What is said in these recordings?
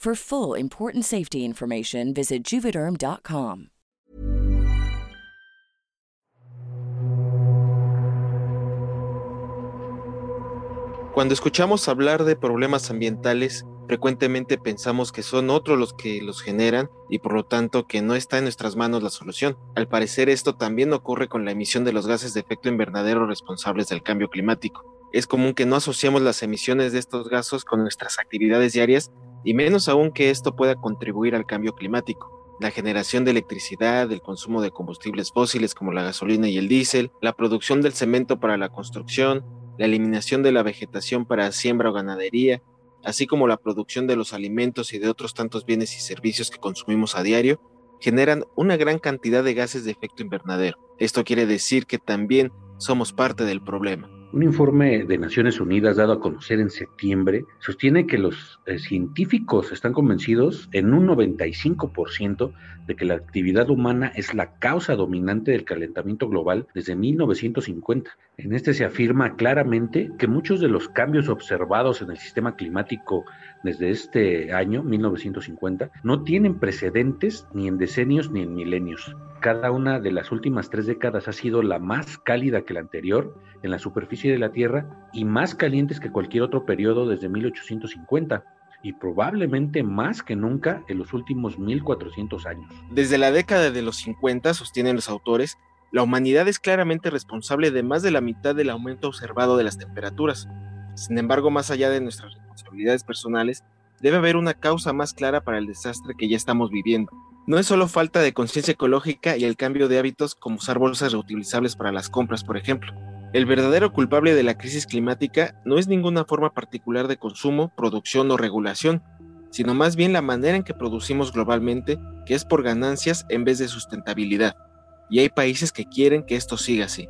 For full important safety information, visit juvederm.com. Cuando escuchamos hablar de problemas ambientales, frecuentemente pensamos que son otros los que los generan y por lo tanto que no está en nuestras manos la solución. Al parecer esto también ocurre con la emisión de los gases de efecto invernadero responsables del cambio climático. Es común que no asociamos las emisiones de estos gases con nuestras actividades diarias y menos aún que esto pueda contribuir al cambio climático. La generación de electricidad, el consumo de combustibles fósiles como la gasolina y el diésel, la producción del cemento para la construcción, la eliminación de la vegetación para siembra o ganadería, así como la producción de los alimentos y de otros tantos bienes y servicios que consumimos a diario, generan una gran cantidad de gases de efecto invernadero. Esto quiere decir que también somos parte del problema. Un informe de Naciones Unidas dado a conocer en septiembre sostiene que los eh, científicos están convencidos en un 95% de que la actividad humana es la causa dominante del calentamiento global desde 1950. En este se afirma claramente que muchos de los cambios observados en el sistema climático desde este año, 1950, no tienen precedentes ni en decenios ni en milenios. Cada una de las últimas tres décadas ha sido la más cálida que la anterior en la superficie de la Tierra y más calientes que cualquier otro periodo desde 1850 y probablemente más que nunca en los últimos 1400 años. Desde la década de los 50, sostienen los autores, la humanidad es claramente responsable de más de la mitad del aumento observado de las temperaturas. Sin embargo, más allá de nuestras responsabilidades personales, debe haber una causa más clara para el desastre que ya estamos viviendo. No es solo falta de conciencia ecológica y el cambio de hábitos como usar bolsas reutilizables para las compras, por ejemplo. El verdadero culpable de la crisis climática no es ninguna forma particular de consumo, producción o regulación, sino más bien la manera en que producimos globalmente, que es por ganancias en vez de sustentabilidad. Y hay países que quieren que esto siga así.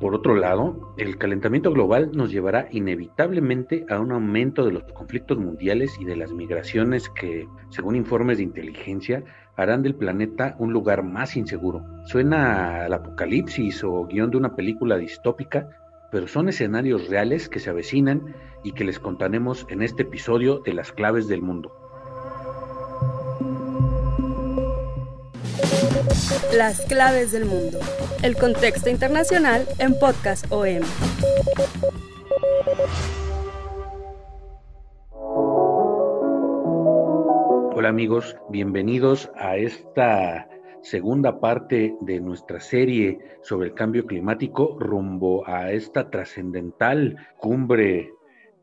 Por otro lado, el calentamiento global nos llevará inevitablemente a un aumento de los conflictos mundiales y de las migraciones que, según informes de inteligencia, harán del planeta un lugar más inseguro. Suena al apocalipsis o guion de una película distópica, pero son escenarios reales que se avecinan y que les contaremos en este episodio de Las Claves del Mundo. Las Claves del Mundo. El contexto internacional en Podcast OM. Hola amigos, bienvenidos a esta segunda parte de nuestra serie sobre el cambio climático rumbo a esta trascendental cumbre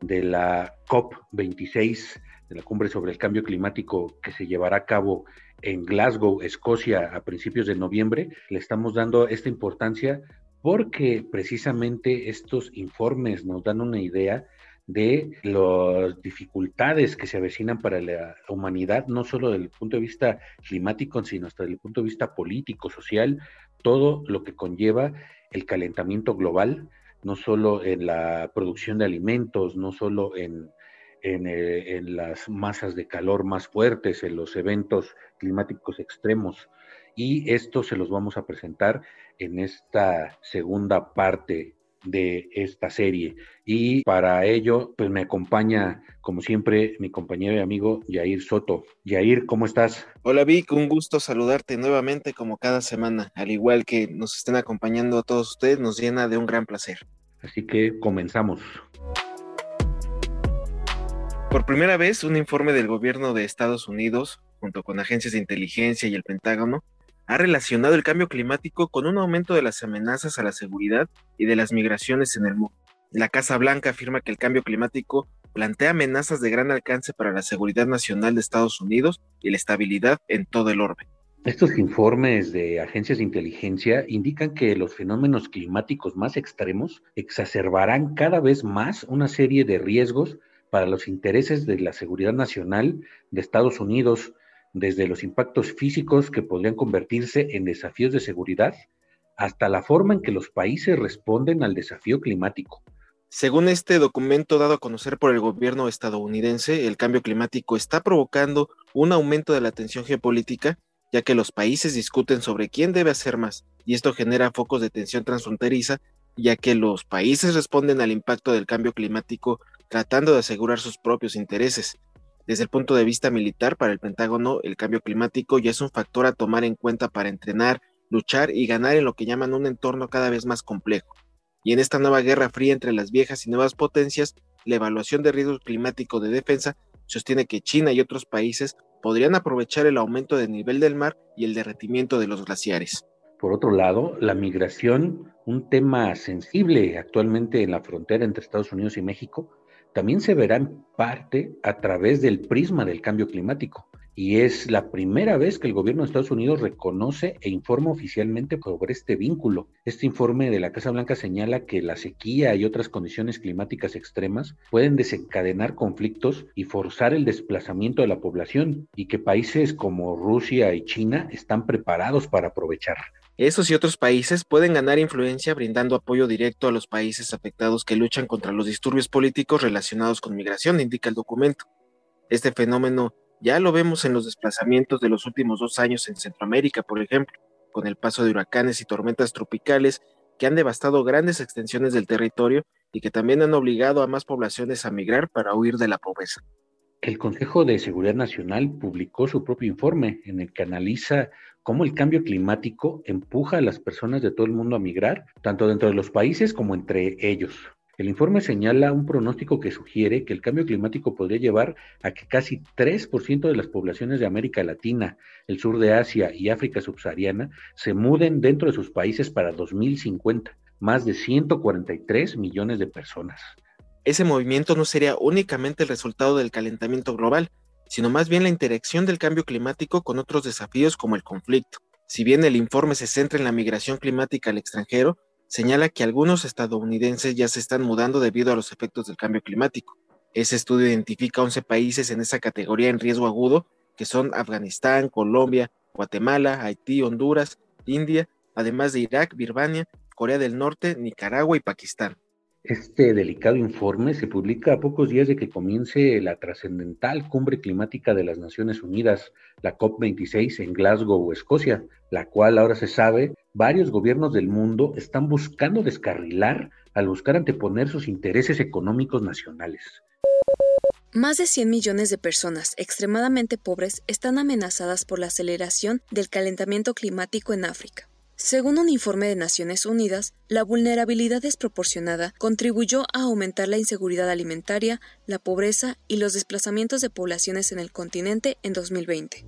de la COP26, de la cumbre sobre el cambio climático que se llevará a cabo en Glasgow, Escocia, a principios de noviembre. Le estamos dando esta importancia porque precisamente estos informes nos dan una idea de las dificultades que se avecinan para la humanidad, no solo desde el punto de vista climático, sino hasta desde el punto de vista político, social, todo lo que conlleva el calentamiento global, no solo en la producción de alimentos, no solo en, en, eh, en las masas de calor más fuertes, en los eventos climáticos extremos. Y esto se los vamos a presentar en esta segunda parte de esta serie. Y para ello, pues me acompaña, como siempre, mi compañero y amigo Yair Soto. Yair, ¿cómo estás? Hola Vic, un gusto saludarte nuevamente como cada semana. Al igual que nos estén acompañando a todos ustedes, nos llena de un gran placer. Así que comenzamos. Por primera vez, un informe del gobierno de Estados Unidos, junto con agencias de inteligencia y el Pentágono, ha relacionado el cambio climático con un aumento de las amenazas a la seguridad y de las migraciones en el mundo. La Casa Blanca afirma que el cambio climático plantea amenazas de gran alcance para la seguridad nacional de Estados Unidos y la estabilidad en todo el orbe. Estos informes de agencias de inteligencia indican que los fenómenos climáticos más extremos exacerbarán cada vez más una serie de riesgos para los intereses de la seguridad nacional de Estados Unidos, desde los impactos físicos que podrían convertirse en desafíos de seguridad hasta la forma en que los países responden al desafío climático. Según este documento dado a conocer por el gobierno estadounidense, el cambio climático está provocando un aumento de la tensión geopolítica ya que los países discuten sobre quién debe hacer más, y esto genera focos de tensión transfronteriza, ya que los países responden al impacto del cambio climático tratando de asegurar sus propios intereses. Desde el punto de vista militar, para el Pentágono, el cambio climático ya es un factor a tomar en cuenta para entrenar, luchar y ganar en lo que llaman un entorno cada vez más complejo. Y en esta nueva guerra fría entre las viejas y nuevas potencias, la evaluación de riesgo climático de defensa sostiene que China y otros países podrían aprovechar el aumento del nivel del mar y el derretimiento de los glaciares. Por otro lado, la migración, un tema sensible actualmente en la frontera entre Estados Unidos y México, también se verá en parte a través del prisma del cambio climático y es la primera vez que el gobierno de Estados Unidos reconoce e informa oficialmente sobre este vínculo. Este informe de la Casa Blanca señala que la sequía y otras condiciones climáticas extremas pueden desencadenar conflictos y forzar el desplazamiento de la población y que países como Rusia y China están preparados para aprovechar. Esos y otros países pueden ganar influencia brindando apoyo directo a los países afectados que luchan contra los disturbios políticos relacionados con migración, indica el documento. Este fenómeno ya lo vemos en los desplazamientos de los últimos dos años en Centroamérica, por ejemplo, con el paso de huracanes y tormentas tropicales que han devastado grandes extensiones del territorio y que también han obligado a más poblaciones a migrar para huir de la pobreza. El Consejo de Seguridad Nacional publicó su propio informe en el que analiza cómo el cambio climático empuja a las personas de todo el mundo a migrar, tanto dentro de los países como entre ellos. El informe señala un pronóstico que sugiere que el cambio climático podría llevar a que casi 3% de las poblaciones de América Latina, el sur de Asia y África subsahariana se muden dentro de sus países para 2050, más de 143 millones de personas. Ese movimiento no sería únicamente el resultado del calentamiento global, sino más bien la interacción del cambio climático con otros desafíos como el conflicto. Si bien el informe se centra en la migración climática al extranjero, señala que algunos estadounidenses ya se están mudando debido a los efectos del cambio climático. Ese estudio identifica 11 países en esa categoría en riesgo agudo, que son Afganistán, Colombia, Guatemala, Haití, Honduras, India, además de Irak, Birmania, Corea del Norte, Nicaragua y Pakistán. Este delicado informe se publica a pocos días de que comience la trascendental cumbre climática de las Naciones Unidas, la COP26 en Glasgow, Escocia, la cual ahora se sabe, varios gobiernos del mundo están buscando descarrilar al buscar anteponer sus intereses económicos nacionales. Más de 100 millones de personas extremadamente pobres están amenazadas por la aceleración del calentamiento climático en África. Según un informe de Naciones Unidas, la vulnerabilidad desproporcionada contribuyó a aumentar la inseguridad alimentaria, la pobreza y los desplazamientos de poblaciones en el continente en 2020.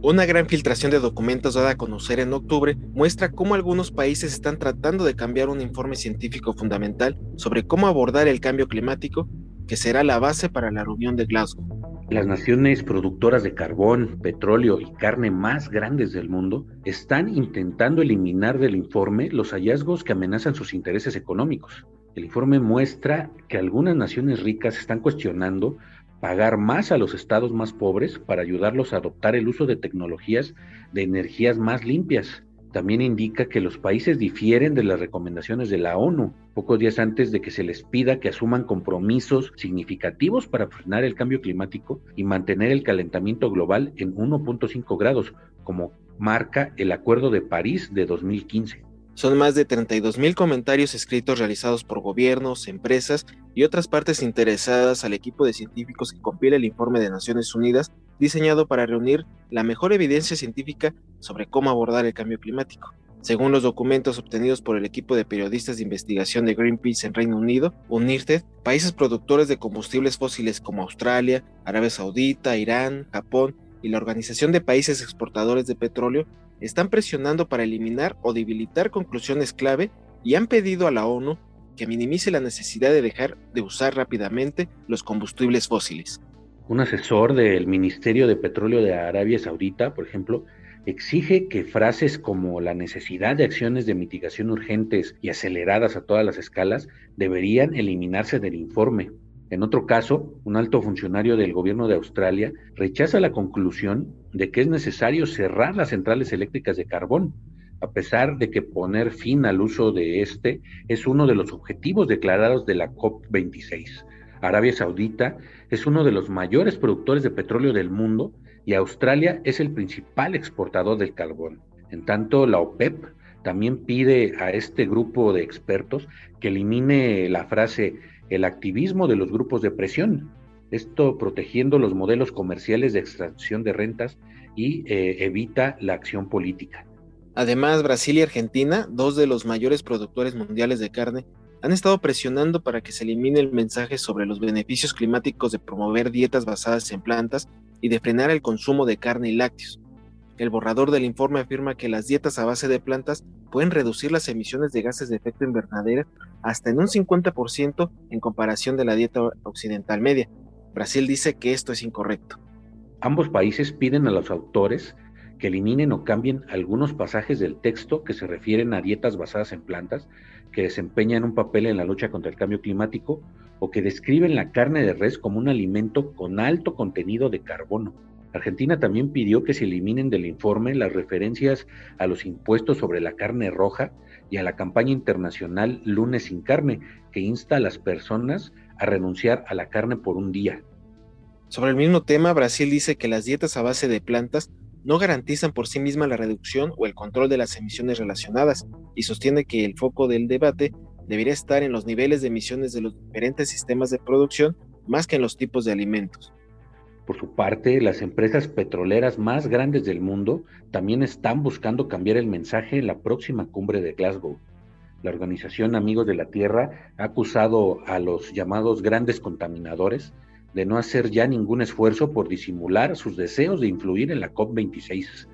Una gran filtración de documentos dada a conocer en octubre muestra cómo algunos países están tratando de cambiar un informe científico fundamental sobre cómo abordar el cambio climático, que será la base para la reunión de Glasgow. Las naciones productoras de carbón, petróleo y carne más grandes del mundo están intentando eliminar del informe los hallazgos que amenazan sus intereses económicos. El informe muestra que algunas naciones ricas están cuestionando pagar más a los estados más pobres para ayudarlos a adoptar el uso de tecnologías de energías más limpias también indica que los países difieren de las recomendaciones de la ONU, pocos días antes de que se les pida que asuman compromisos significativos para frenar el cambio climático y mantener el calentamiento global en 1.5 grados, como marca el Acuerdo de París de 2015. Son más de 32 mil comentarios escritos realizados por gobiernos, empresas y otras partes interesadas al equipo de científicos que compila el informe de Naciones Unidas diseñado para reunir la mejor evidencia científica sobre cómo abordar el cambio climático. Según los documentos obtenidos por el equipo de periodistas de investigación de Greenpeace en Reino Unido, UNIRTED, países productores de combustibles fósiles como Australia, Arabia Saudita, Irán, Japón y la Organización de Países Exportadores de Petróleo están presionando para eliminar o debilitar conclusiones clave y han pedido a la ONU que minimice la necesidad de dejar de usar rápidamente los combustibles fósiles. Un asesor del Ministerio de Petróleo de Arabia Saudita, por ejemplo, exige que frases como la necesidad de acciones de mitigación urgentes y aceleradas a todas las escalas deberían eliminarse del informe. En otro caso, un alto funcionario del gobierno de Australia rechaza la conclusión de que es necesario cerrar las centrales eléctricas de carbón, a pesar de que poner fin al uso de este es uno de los objetivos declarados de la COP26. Arabia Saudita es uno de los mayores productores de petróleo del mundo y Australia es el principal exportador del carbón. En tanto, la OPEP también pide a este grupo de expertos que elimine la frase el activismo de los grupos de presión, esto protegiendo los modelos comerciales de extracción de rentas y eh, evita la acción política. Además, Brasil y Argentina, dos de los mayores productores mundiales de carne, han estado presionando para que se elimine el mensaje sobre los beneficios climáticos de promover dietas basadas en plantas y de frenar el consumo de carne y lácteos. El borrador del informe afirma que las dietas a base de plantas pueden reducir las emisiones de gases de efecto invernadero hasta en un 50% en comparación de la dieta occidental media. Brasil dice que esto es incorrecto. Ambos países piden a los autores que eliminen o cambien algunos pasajes del texto que se refieren a dietas basadas en plantas que desempeñan un papel en la lucha contra el cambio climático o que describen la carne de res como un alimento con alto contenido de carbono. Argentina también pidió que se eliminen del informe las referencias a los impuestos sobre la carne roja y a la campaña internacional Lunes sin carne, que insta a las personas a renunciar a la carne por un día. Sobre el mismo tema, Brasil dice que las dietas a base de plantas no garantizan por sí mismas la reducción o el control de las emisiones relacionadas y sostiene que el foco del debate debería estar en los niveles de emisiones de los diferentes sistemas de producción más que en los tipos de alimentos. Por su parte, las empresas petroleras más grandes del mundo también están buscando cambiar el mensaje en la próxima cumbre de Glasgow. La organización Amigos de la Tierra ha acusado a los llamados grandes contaminadores de no hacer ya ningún esfuerzo por disimular sus deseos de influir en la COP26.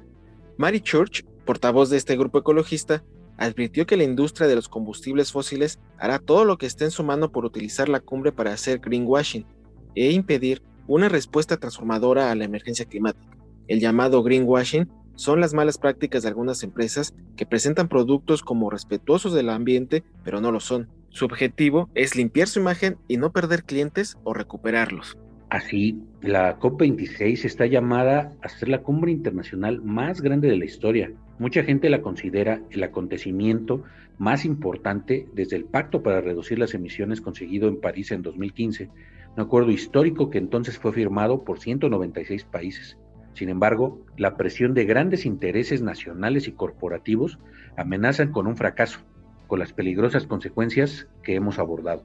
Mary Church, portavoz de este grupo ecologista, advirtió que la industria de los combustibles fósiles hará todo lo que esté en su mano por utilizar la cumbre para hacer greenwashing e impedir una respuesta transformadora a la emergencia climática. El llamado greenwashing son las malas prácticas de algunas empresas que presentan productos como respetuosos del ambiente, pero no lo son. Su objetivo es limpiar su imagen y no perder clientes o recuperarlos. Así, la COP26 está llamada a ser la cumbre internacional más grande de la historia. Mucha gente la considera el acontecimiento más importante desde el Pacto para Reducir las Emisiones conseguido en París en 2015 un acuerdo histórico que entonces fue firmado por 196 países. Sin embargo, la presión de grandes intereses nacionales y corporativos amenazan con un fracaso, con las peligrosas consecuencias que hemos abordado.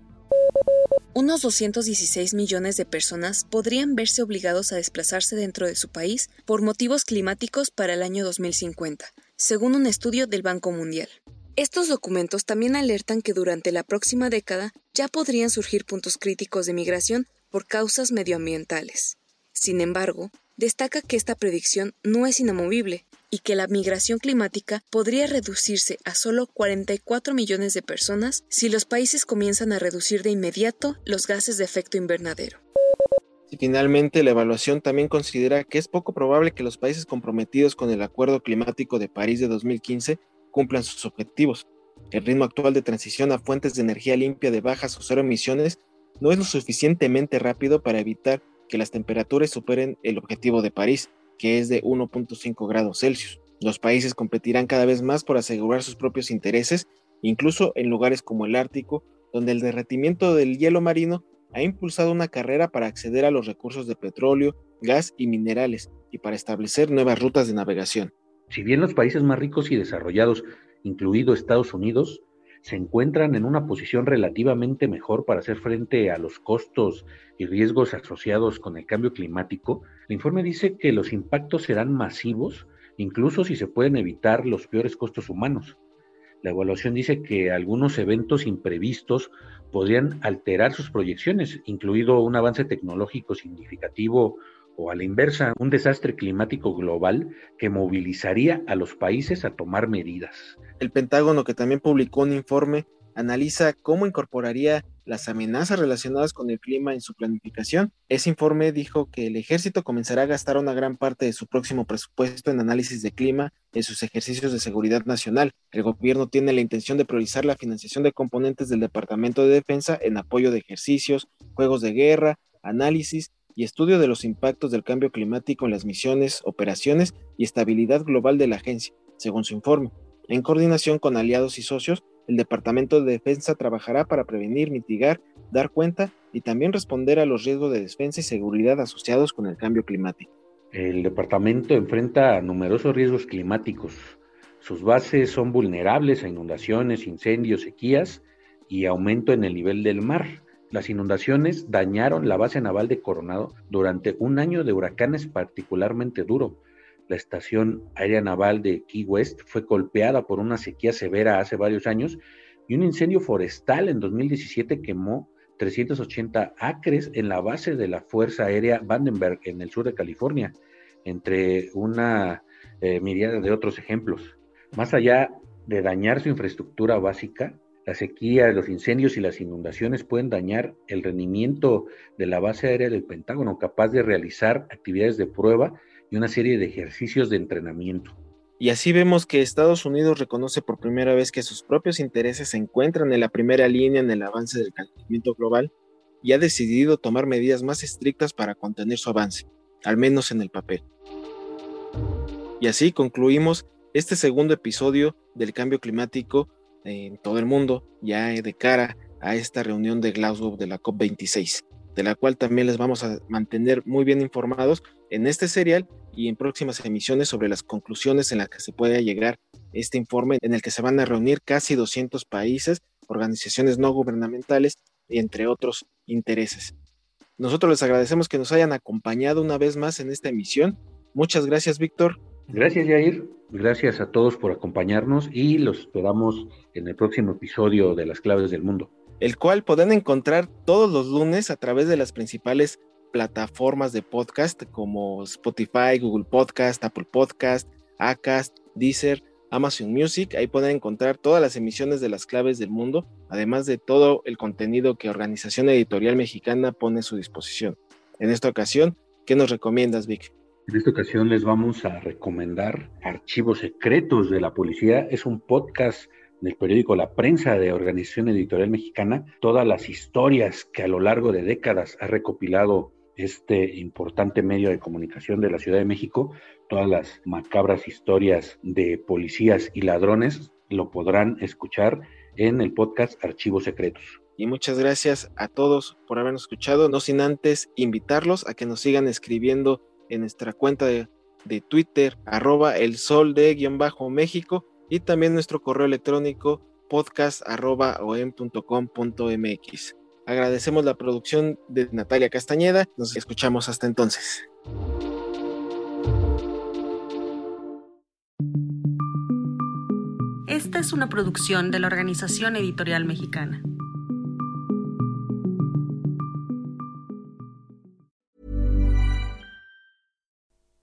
Unos 216 millones de personas podrían verse obligados a desplazarse dentro de su país por motivos climáticos para el año 2050, según un estudio del Banco Mundial. Estos documentos también alertan que durante la próxima década ya podrían surgir puntos críticos de migración por causas medioambientales. Sin embargo, destaca que esta predicción no es inamovible y que la migración climática podría reducirse a solo 44 millones de personas si los países comienzan a reducir de inmediato los gases de efecto invernadero. Y finalmente, la evaluación también considera que es poco probable que los países comprometidos con el Acuerdo Climático de París de 2015 cumplan sus objetivos. El ritmo actual de transición a fuentes de energía limpia de bajas o cero emisiones no es lo suficientemente rápido para evitar que las temperaturas superen el objetivo de París, que es de 1.5 grados Celsius. Los países competirán cada vez más por asegurar sus propios intereses, incluso en lugares como el Ártico, donde el derretimiento del hielo marino ha impulsado una carrera para acceder a los recursos de petróleo, gas y minerales, y para establecer nuevas rutas de navegación. Si bien los países más ricos y desarrollados, incluido Estados Unidos, se encuentran en una posición relativamente mejor para hacer frente a los costos y riesgos asociados con el cambio climático, el informe dice que los impactos serán masivos incluso si se pueden evitar los peores costos humanos. La evaluación dice que algunos eventos imprevistos podrían alterar sus proyecciones, incluido un avance tecnológico significativo o a la inversa, un desastre climático global que movilizaría a los países a tomar medidas. El Pentágono, que también publicó un informe, analiza cómo incorporaría las amenazas relacionadas con el clima en su planificación. Ese informe dijo que el ejército comenzará a gastar una gran parte de su próximo presupuesto en análisis de clima en sus ejercicios de seguridad nacional. El gobierno tiene la intención de priorizar la financiación de componentes del Departamento de Defensa en apoyo de ejercicios, juegos de guerra, análisis y estudio de los impactos del cambio climático en las misiones, operaciones y estabilidad global de la agencia, según su informe. En coordinación con aliados y socios, el Departamento de Defensa trabajará para prevenir, mitigar, dar cuenta y también responder a los riesgos de defensa y seguridad asociados con el cambio climático. El departamento enfrenta numerosos riesgos climáticos. Sus bases son vulnerables a inundaciones, incendios, sequías y aumento en el nivel del mar. Las inundaciones dañaron la base naval de Coronado durante un año de huracanes particularmente duro, la estación aérea naval de Key West fue golpeada por una sequía severa hace varios años y un incendio forestal en 2017 quemó 380 acres en la base de la Fuerza Aérea Vandenberg en el sur de California, entre una eh, de otros ejemplos. Más allá de dañar su infraestructura básica, la sequía, los incendios y las inundaciones pueden dañar el rendimiento de la base aérea del Pentágono, capaz de realizar actividades de prueba y una serie de ejercicios de entrenamiento. Y así vemos que Estados Unidos reconoce por primera vez que sus propios intereses se encuentran en la primera línea en el avance del calentamiento global y ha decidido tomar medidas más estrictas para contener su avance, al menos en el papel. Y así concluimos este segundo episodio del cambio climático en todo el mundo, ya de cara a esta reunión de Glasgow de la COP26, de la cual también les vamos a mantener muy bien informados en este serial y en próximas emisiones sobre las conclusiones en las que se puede llegar este informe en el que se van a reunir casi 200 países, organizaciones no gubernamentales y entre otros intereses. Nosotros les agradecemos que nos hayan acompañado una vez más en esta emisión. Muchas gracias, Víctor. Gracias, Jair. Gracias a todos por acompañarnos y los esperamos en el próximo episodio de Las Claves del Mundo. El cual pueden encontrar todos los lunes a través de las principales plataformas de podcast como Spotify, Google Podcast, Apple Podcast, Acast, Deezer, Amazon Music. Ahí pueden encontrar todas las emisiones de las claves del mundo, además de todo el contenido que Organización Editorial Mexicana pone a su disposición. En esta ocasión, ¿qué nos recomiendas, Vic? En esta ocasión les vamos a recomendar Archivos Secretos de la Policía. Es un podcast del periódico La Prensa de Organización Editorial Mexicana, todas las historias que a lo largo de décadas ha recopilado este importante medio de comunicación de la Ciudad de México, todas las macabras historias de policías y ladrones lo podrán escuchar en el podcast Archivos Secretos. Y muchas gracias a todos por habernos escuchado, no sin antes invitarlos a que nos sigan escribiendo en nuestra cuenta de, Twitter, arroba el sol de guion bajo México y también nuestro correo electrónico podcast arroba. Agradecemos la producción de Natalia Castañeda. Nos escuchamos hasta entonces. Esta es una producción de la Organización Editorial Mexicana.